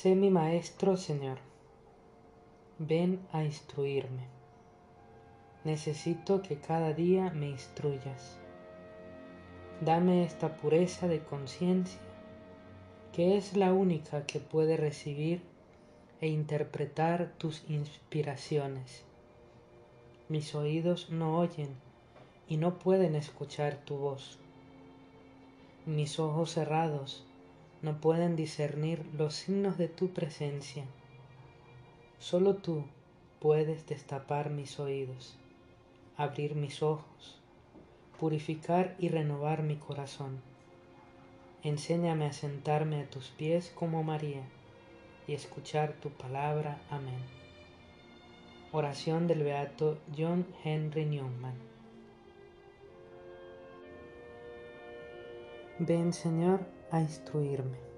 Sé mi maestro, Señor. Ven a instruirme. Necesito que cada día me instruyas. Dame esta pureza de conciencia, que es la única que puede recibir e interpretar tus inspiraciones. Mis oídos no oyen y no pueden escuchar tu voz. Mis ojos cerrados no pueden discernir los signos de tu presencia. Solo tú puedes destapar mis oídos, abrir mis ojos, purificar y renovar mi corazón. Enséñame a sentarme a tus pies como María y escuchar tu palabra. Amén. Oración del Beato John Henry Newman. Ven Señor a instruirme.